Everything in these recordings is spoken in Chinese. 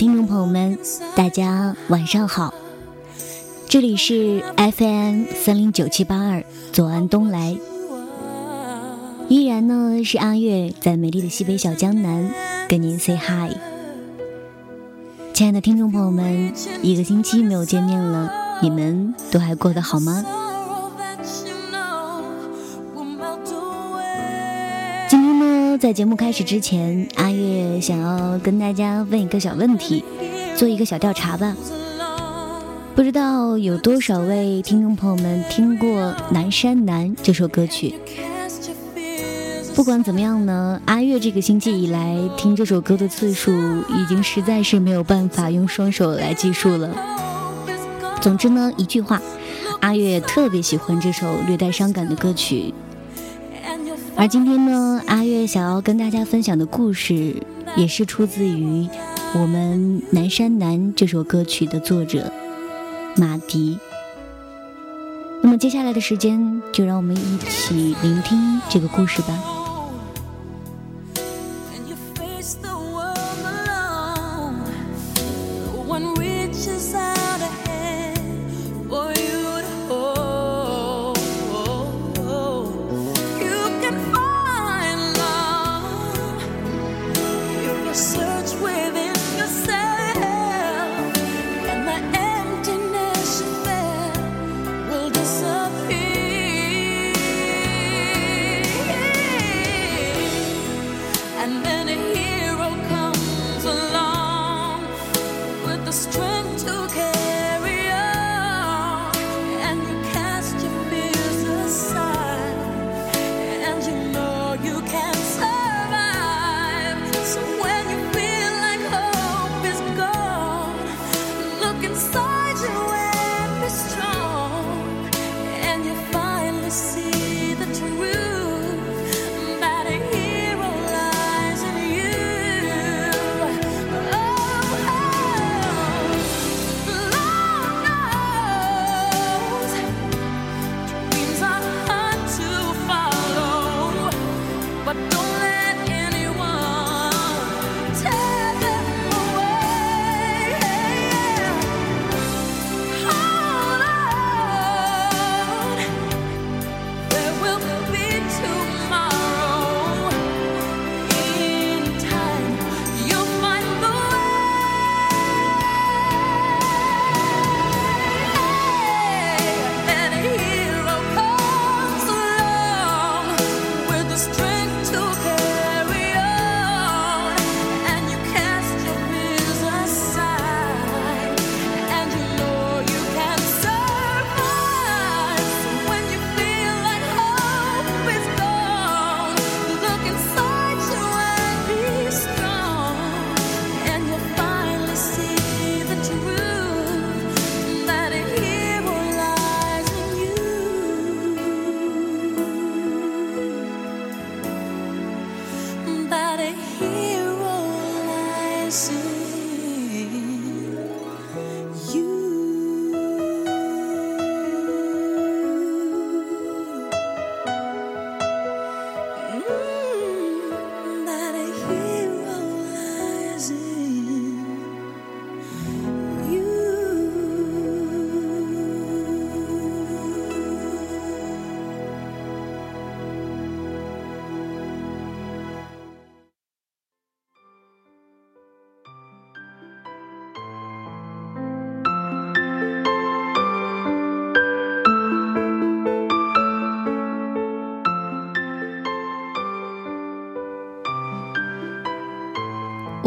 听众朋友们，大家晚上好，这里是 FM 三零九七八二左岸东来，依然呢是阿月在美丽的西北小江南跟您 say hi。亲爱的听众朋友们，一个星期没有见面了，你们都还过得好吗？在节目开始之前，阿月想要跟大家问一个小问题，做一个小调查吧。不知道有多少位听众朋友们听过《南山南》这首歌曲？不管怎么样呢，阿月这个星期以来听这首歌的次数已经实在是没有办法用双手来计数了。总之呢，一句话，阿月特别喜欢这首略带伤感的歌曲。而今天呢，阿月想要跟大家分享的故事，也是出自于我们《南山南》这首歌曲的作者马迪。那么接下来的时间，就让我们一起聆听这个故事吧。the strength.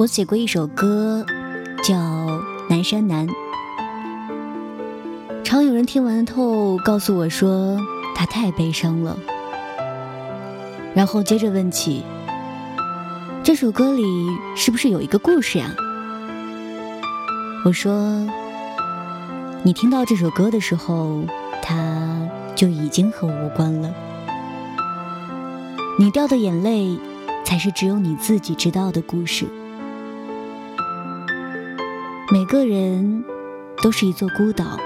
我写过一首歌，叫《南山南》，常有人听完后告诉我说他太悲伤了，然后接着问起这首歌里是不是有一个故事呀？我说，你听到这首歌的时候，它就已经和我无关了，你掉的眼泪才是只有你自己知道的故事。每个人都是一座孤岛，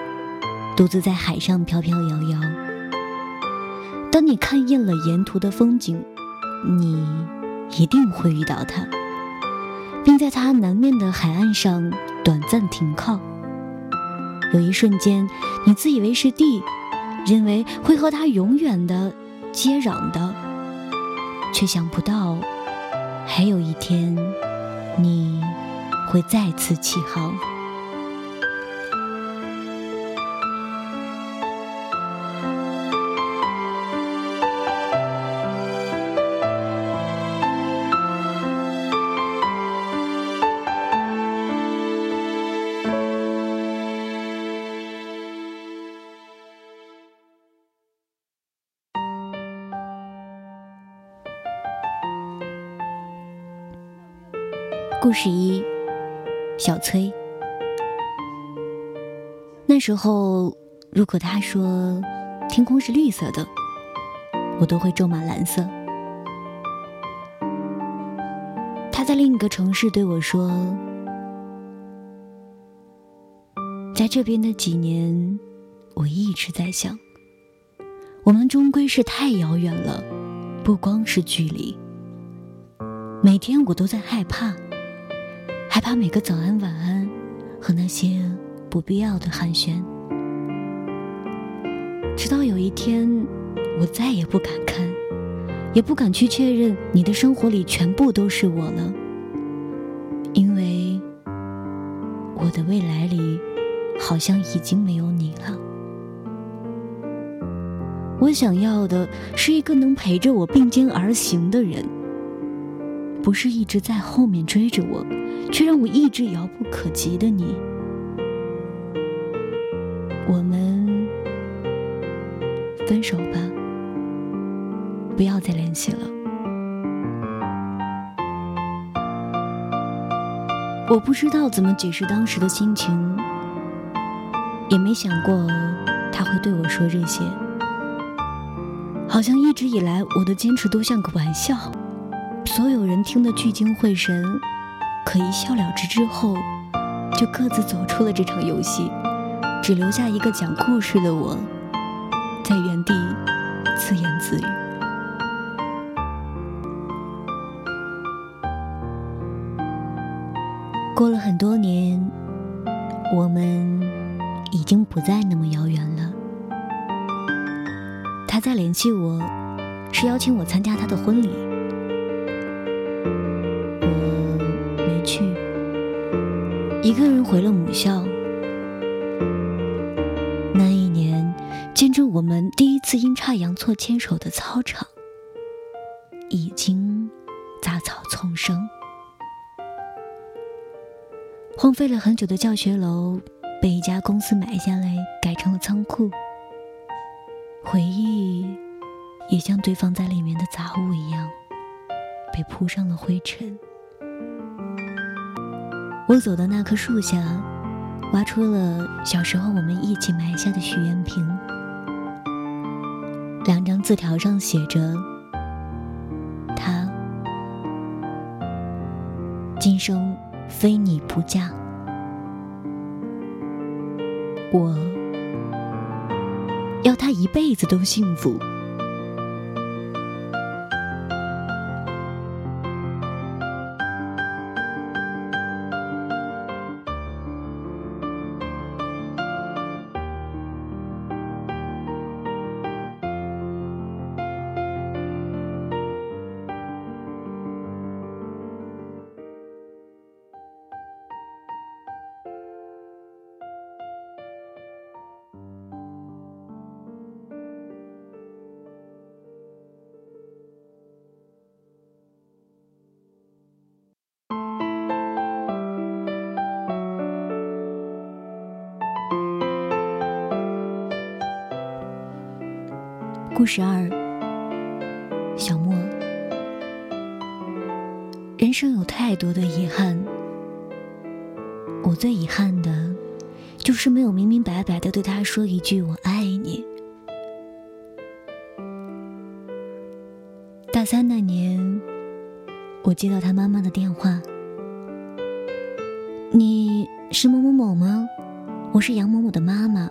独自在海上飘飘摇摇。当你看厌了沿途的风景，你一定会遇到他。并在他南面的海岸上短暂停靠。有一瞬间，你自以为是地，认为会和他永远的接壤的，却想不到，还有一天，你会再次起航。故事一，小崔。那时候，如果他说天空是绿色的，我都会咒骂蓝色。他在另一个城市对我说，在这边的几年，我一直在想，我们终归是太遥远了，不光是距离。每天我都在害怕。害怕每个早安、晚安和那些不必要的寒暄，直到有一天，我再也不敢看，也不敢去确认你的生活里全部都是我了，因为我的未来里好像已经没有你了。我想要的是一个能陪着我并肩而行的人。不是一直在后面追着我，却让我一直遥不可及的你。我们分手吧，不要再联系了。我不知道怎么解释当时的心情，也没想过他会对我说这些。好像一直以来我的坚持都像个玩笑。所有人听得聚精会神，可一笑了之之后，就各自走出了这场游戏，只留下一个讲故事的我，在原地自言自语。过了很多年，我们已经不再那么遥远了。他在联系我，是邀请我参加他的婚礼。一个人回了母校。那一年，见证我们第一次阴差阳错牵手的操场，已经杂草丛生。荒废了很久的教学楼，被一家公司买下来，改成了仓库。回忆，也像堆放在里面的杂物一样，被铺上了灰尘。我走到那棵树下，挖出了小时候我们一起埋下的许愿瓶。两张字条上写着：“他今生非你不嫁，我要他一辈子都幸福。”故事二，小莫。人生有太多的遗憾，我最遗憾的，就是没有明明白白的对他说一句“我爱你”。大三那年，我接到他妈妈的电话：“你是某某某吗？我是杨某某的妈妈，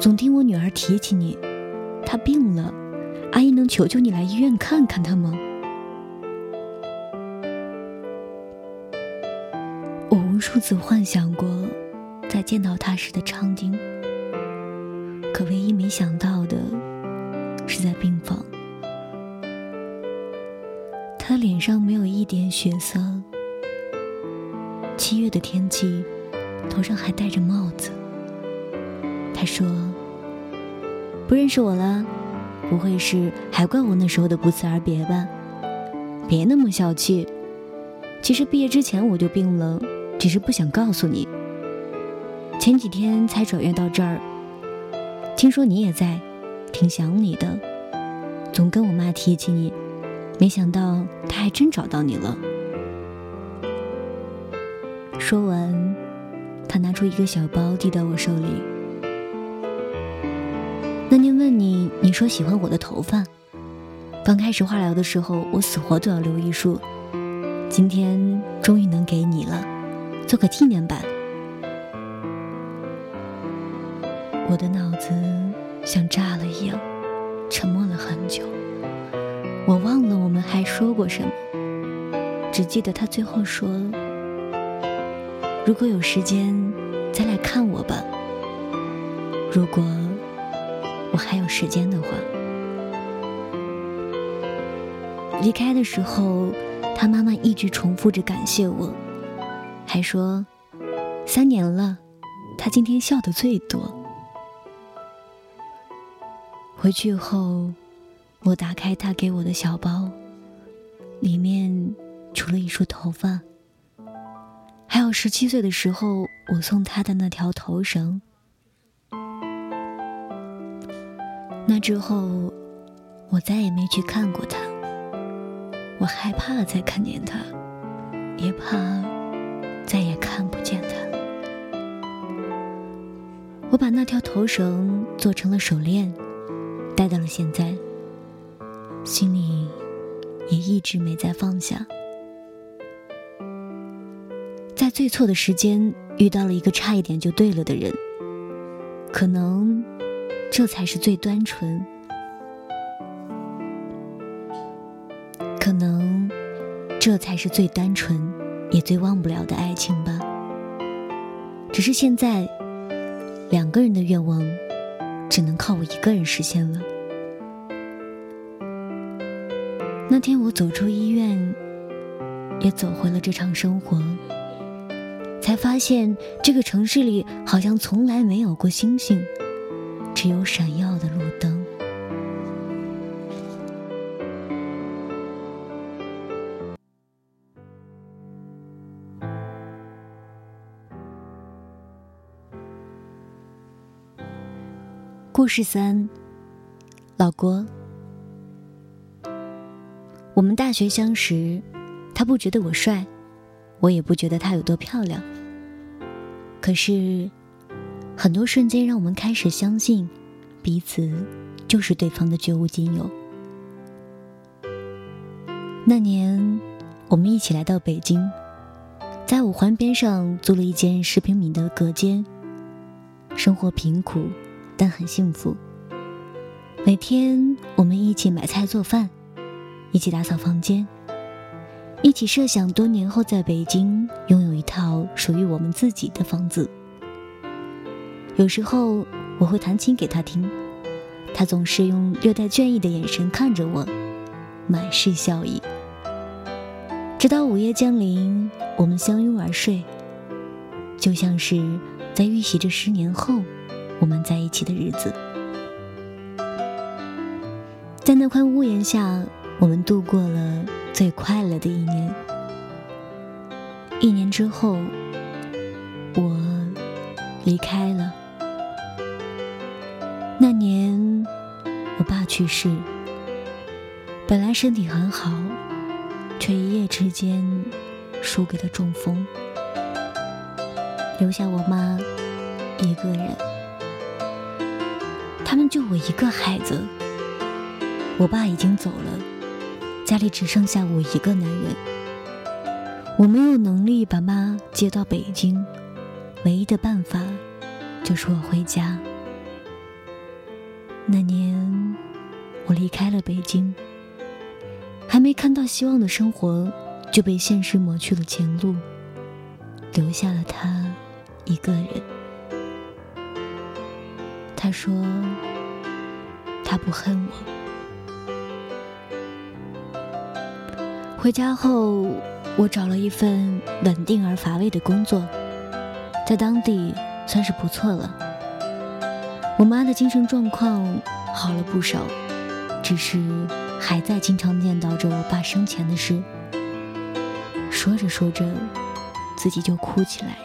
总听我女儿提起你。”他病了，阿姨能求求你来医院看看他吗？我无数次幻想过在见到他时的场景，可唯一没想到的是在病房，他脸上没有一点血色。七月的天气，头上还戴着帽子。他说：“不认识我了，不会是还怪我那时候的不辞而别吧？别那么小气。其实毕业之前我就病了，只是不想告诉你。前几天才转院到这儿，听说你也在，挺想你的，总跟我妈提起你，没想到她还真找到你了。”说完，他拿出一个小包递到我手里。那年问你，你说喜欢我的头发。刚开始化疗的时候，我死活都要留一束。今天终于能给你了，做个纪念版。我的脑子像炸了一样，沉默了很久。我忘了我们还说过什么，只记得他最后说。如果有时间，再来看我吧。如果我还有时间的话，离开的时候，他妈妈一直重复着感谢我，还说三年了，他今天笑的最多。回去后，我打开他给我的小包，里面除了一束头发。还有十七岁的时候，我送他的那条头绳。那之后，我再也没去看过他。我害怕再看见他，也怕再也看不见他。我把那条头绳做成了手链，戴到了现在，心里也一直没再放下。在最错的时间遇到了一个差一点就对了的人，可能这才是最单纯，可能这才是最单纯也最忘不了的爱情吧。只是现在两个人的愿望只能靠我一个人实现了。那天我走出医院，也走回了这场生活。才发现这个城市里好像从来没有过星星，只有闪耀的路灯。故事三，老郭。我们大学相识，他不觉得我帅。我也不觉得他有多漂亮，可是，很多瞬间让我们开始相信，彼此就是对方的绝无仅有。那年，我们一起来到北京，在五环边上租了一间十平米的隔间，生活贫苦，但很幸福。每天，我们一起买菜做饭，一起打扫房间。一起设想多年后在北京拥有一套属于我们自己的房子。有时候我会弹琴给他听，他总是用略带倦意的眼神看着我，满是笑意。直到午夜降临，我们相拥而睡，就像是在预习着十年后我们在一起的日子。在那块屋檐下，我们度过了。最快乐的一年，一年之后，我离开了。爸去世，本来身体很好，却一夜之间输给了中风，留下我妈一个人。他们就我一个孩子，我爸已经走了。家里只剩下我一个男人，我没有能力把妈接到北京，唯一的办法就是我回家。那年我离开了北京，还没看到希望的生活就被现实抹去了前路。留下了他一个人。他说：“他不恨我。”回家后，我找了一份稳定而乏味的工作，在当地算是不错了。我妈的精神状况好了不少，只是还在经常念叨着我爸生前的事。说着说着，自己就哭起来。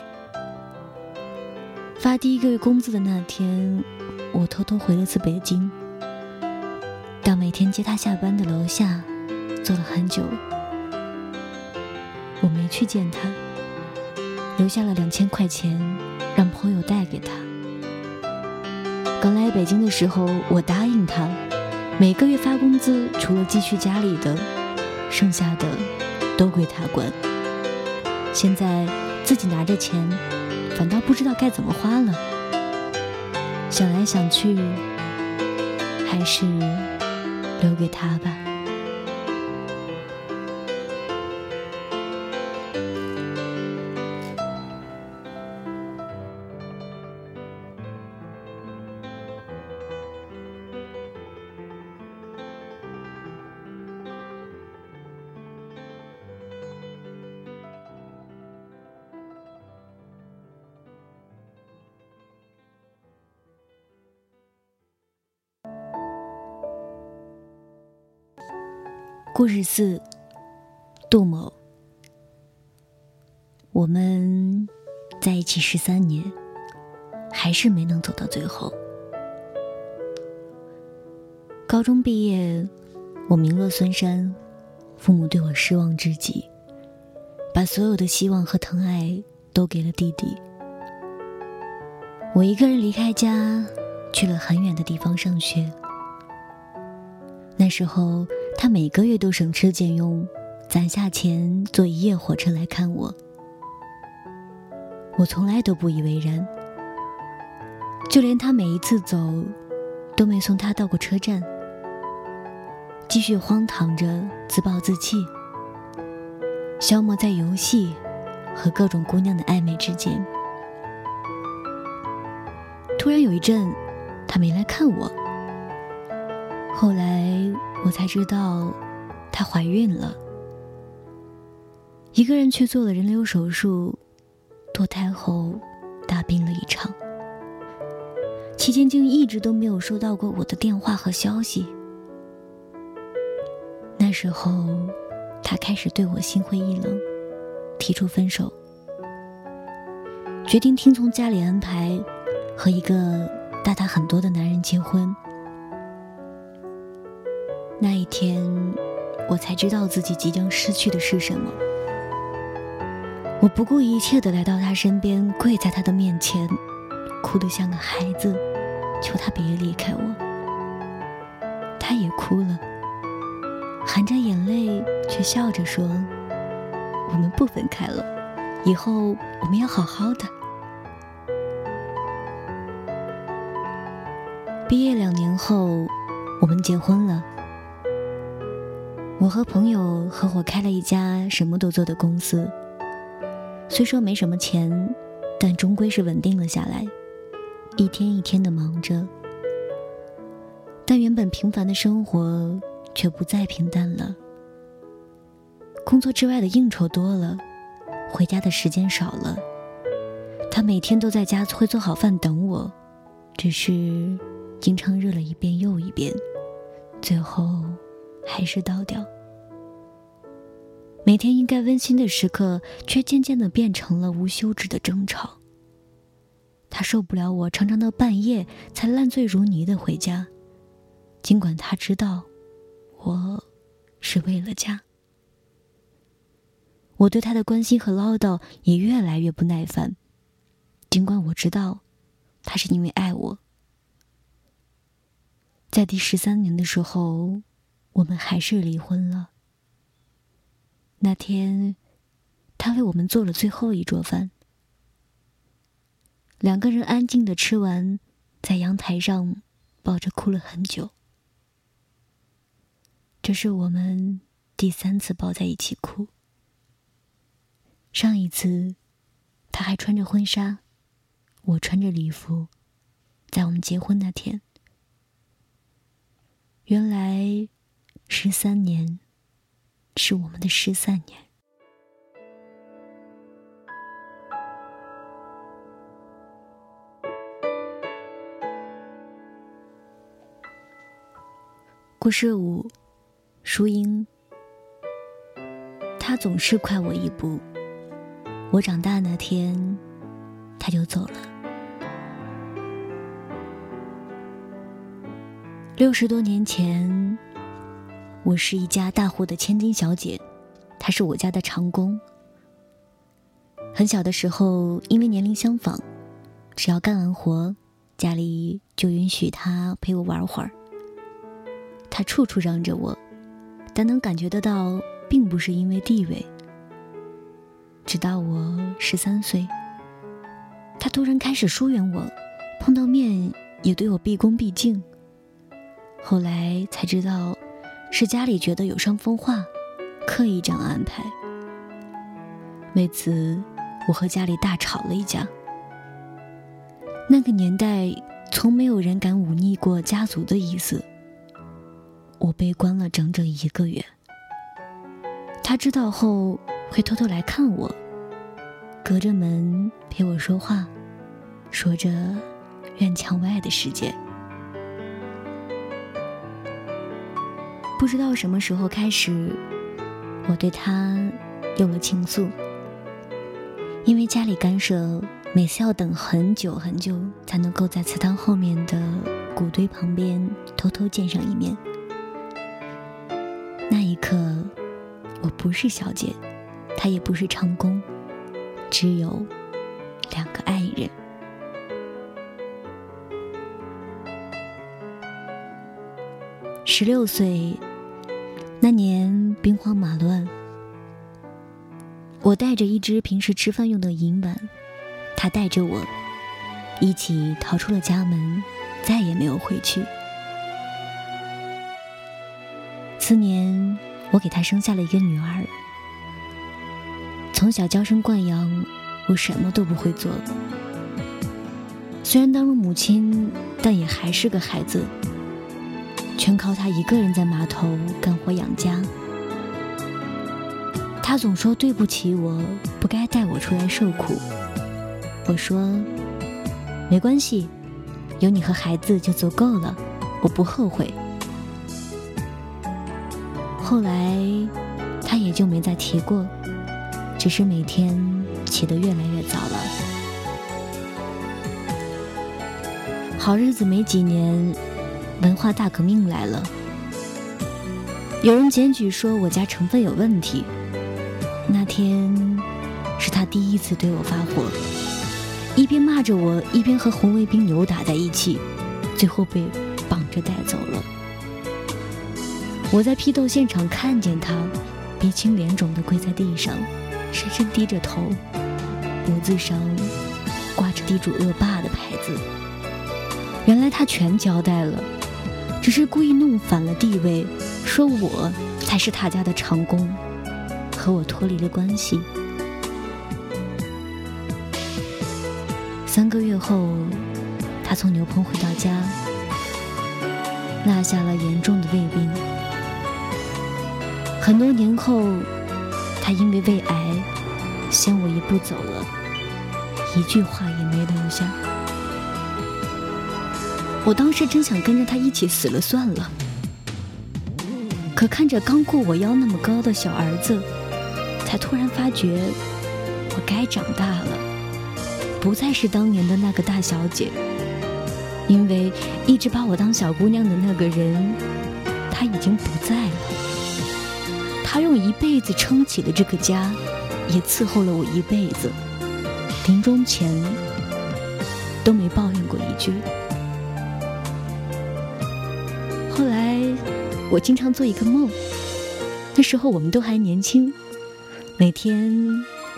发第一个月工资的那天，我偷偷回了次北京，到每天接他下班的楼下，坐了很久。我没去见他，留下了两千块钱，让朋友带给他。刚来北京的时候，我答应他，每个月发工资，除了寄去家里的，剩下的都归他管。现在自己拿着钱，反倒不知道该怎么花了。想来想去，还是留给他吧。故事四，杜某。我们在一起十三年，还是没能走到最后。高中毕业，我名落孙山，父母对我失望至极，把所有的希望和疼爱都给了弟弟。我一个人离开家，去了很远的地方上学。那时候。他每个月都省吃俭用，攒下钱坐一夜火车来看我。我从来都不以为然，就连他每一次走，都没送他到过车站，继续荒唐着自暴自弃，消磨在游戏和各种姑娘的暧昧之间。突然有一阵，他没来看我。后来我才知道，她怀孕了，一个人去做了人流手术，堕胎后大病了一场。期间竟一直都没有收到过我的电话和消息。那时候，他开始对我心灰意冷，提出分手，决定听从家里安排，和一个大他很多的男人结婚。那一天，我才知道自己即将失去的是什么。我不顾一切的来到他身边，跪在他的面前，哭得像个孩子，求他别离开我。他也哭了，含着眼泪却笑着说：“我们不分开了，以后我们要好好的。”毕业两年后，我们结婚了。我和朋友合伙开了一家什么都做的公司，虽说没什么钱，但终归是稳定了下来，一天一天的忙着。但原本平凡的生活却不再平淡了。工作之外的应酬多了，回家的时间少了。他每天都在家会做好饭等我，只是经常热了一遍又一遍，最后。还是倒掉。每天应该温馨的时刻，却渐渐的变成了无休止的争吵。他受不了我常常到半夜才烂醉如泥的回家，尽管他知道，我是为了家。我对他的关心和唠叨也越来越不耐烦，尽管我知道，他是因为爱我。在第十三年的时候。我们还是离婚了。那天，他为我们做了最后一桌饭，两个人安静的吃完，在阳台上抱着哭了很久。这是我们第三次抱在一起哭。上一次，他还穿着婚纱，我穿着礼服，在我们结婚那天。原来，十三年，是我们的失散年。故事五，淑英。他总是快我一步。我长大那天，他就走了。六十多年前，我是一家大户的千金小姐，他是我家的长工。很小的时候，因为年龄相仿，只要干完活，家里就允许他陪我玩会儿。他处处让着我，但能感觉得到，并不是因为地位。直到我十三岁，他突然开始疏远我，碰到面也对我毕恭毕敬。后来才知道，是家里觉得有伤风化，刻意这样安排。为此，我和家里大吵了一架。那个年代，从没有人敢忤逆过家族的意思。我被关了整整一个月。他知道后。会偷偷来看我，隔着门陪我说话，说着院墙外的世界。不知道什么时候开始，我对他有了情愫。因为家里干涉，每次要等很久很久才能够在祠堂后面的谷堆旁边偷偷见上一面。那一刻，我不是小姐。他也不是长工，只有两个爱人。十六岁那年，兵荒马乱，我带着一只平时吃饭用的银碗，他带着我一起逃出了家门，再也没有回去。次年，我给他生下了一个女儿。从小娇生惯养，我什么都不会做。虽然当了母亲，但也还是个孩子，全靠他一个人在码头干活养家。他总说对不起我，不该带我出来受苦。我说没关系，有你和孩子就足够了，我不后悔。后来他也就没再提过。只是每天起得越来越早了。好日子没几年，文化大革命来了。有人检举说我家成分有问题。那天是他第一次对我发火，一边骂着我，一边和红卫兵扭打在一起，最后被绑着带走了。我在批斗现场看见他鼻青脸肿的跪在地上。深深低着头，脖子上挂着地主恶霸的牌子。原来他全交代了，只是故意弄反了地位，说我才是他家的长工，和我脱离了关系。三个月后，他从牛棚回到家，落下了严重的胃病。很多年后。他因为胃癌，先我一步走了，一句话也没留下。我当时真想跟着他一起死了算了，可看着刚过我腰那么高的小儿子，才突然发觉我该长大了，不再是当年的那个大小姐，因为一直把我当小姑娘的那个人，他已经不在了。他用一辈子撑起了这个家，也伺候了我一辈子，临终前都没抱怨过一句。后来我经常做一个梦，那时候我们都还年轻，每天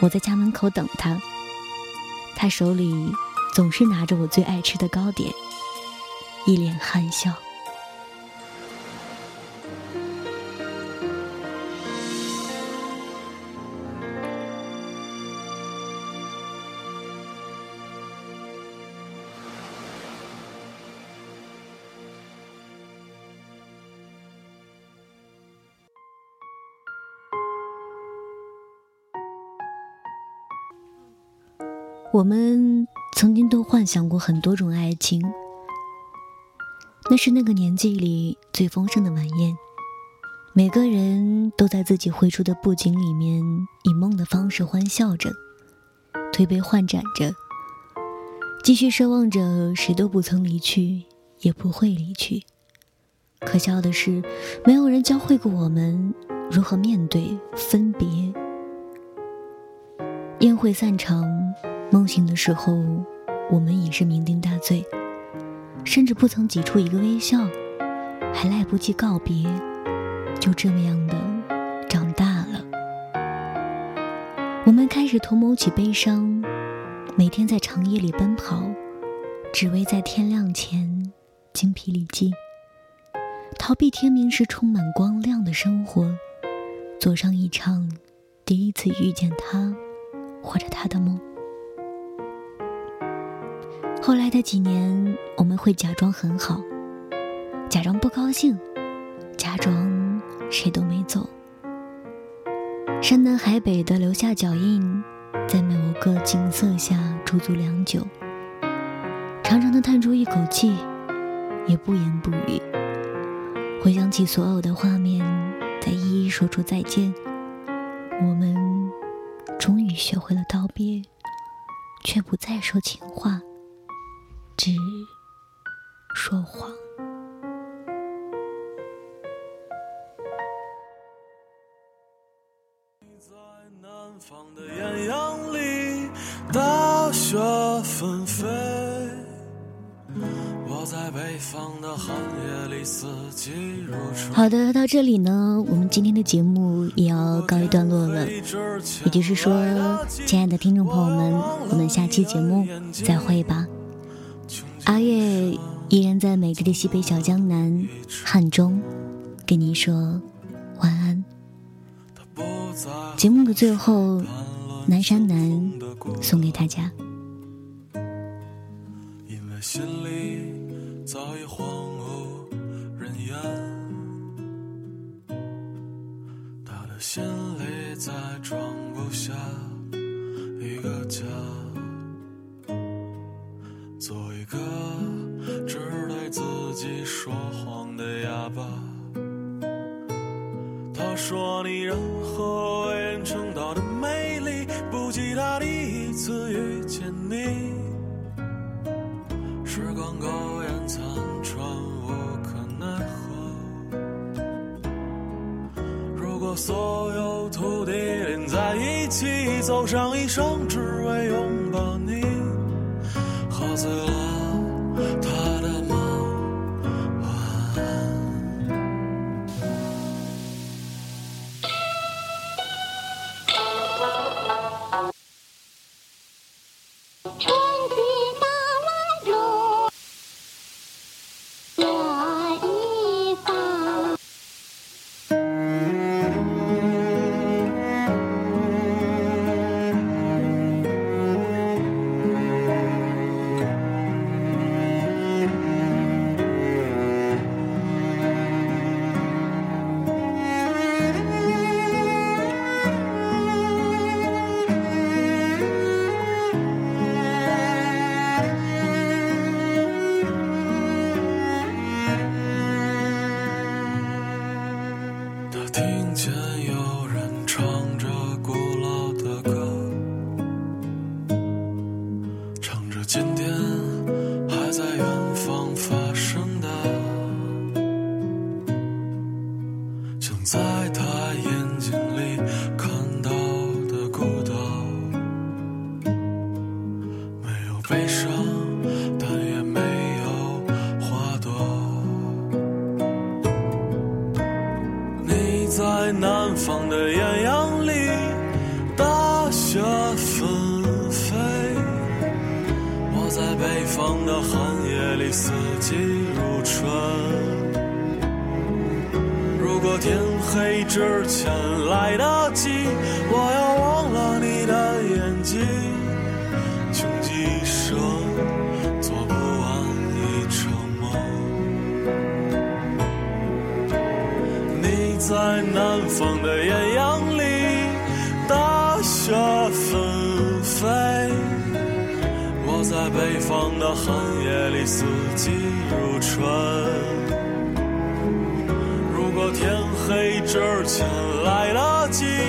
我在家门口等他，他手里总是拿着我最爱吃的糕点，一脸憨笑。我们曾经都幻想过很多种爱情，那是那个年纪里最丰盛的晚宴。每个人都在自己绘出的布景里面，以梦的方式欢笑着，推杯换盏着，继续奢望着谁都不曾离去，也不会离去。可笑的是，没有人教会过我们如何面对分别。宴会散场。梦醒的时候，我们已是酩酊大醉，甚至不曾挤出一个微笑，还来不及告别，就这么样的长大了。我们开始图谋起悲伤，每天在长夜里奔跑，只为在天亮前精疲力尽，逃避天明时充满光亮的生活，做上一场第一次遇见他或者他的梦。后来的几年，我们会假装很好，假装不高兴，假装谁都没走，山南海北的留下脚印，在某个景色下驻足良久，长长的叹出一口气，也不言不语，回想起所有的画面，再一一说出再见。我们终于学会了道别，却不再说情话。只说谎。在南方的艳阳里，大雪纷飞。我在北方的寒夜里，四季如春。好的，到这里呢，我们今天的节目也要告一段落了。也就是说，亲爱的听众朋友们，我们下期节目再会吧。阿月依然在美丽的西北小江南汉中，跟你说晚安。节目的最后，南山南送给大家。因为心里早已荒无人烟，他的心里再装不下一个家。一个只对自己说谎的哑巴。他说你任何为人称道的美丽，不及他第一次遇见你。时光苟延残喘，无可奈何。如果所有土地连在一起，走上一生，只为拥里，四季如春。如果天黑之前来得及。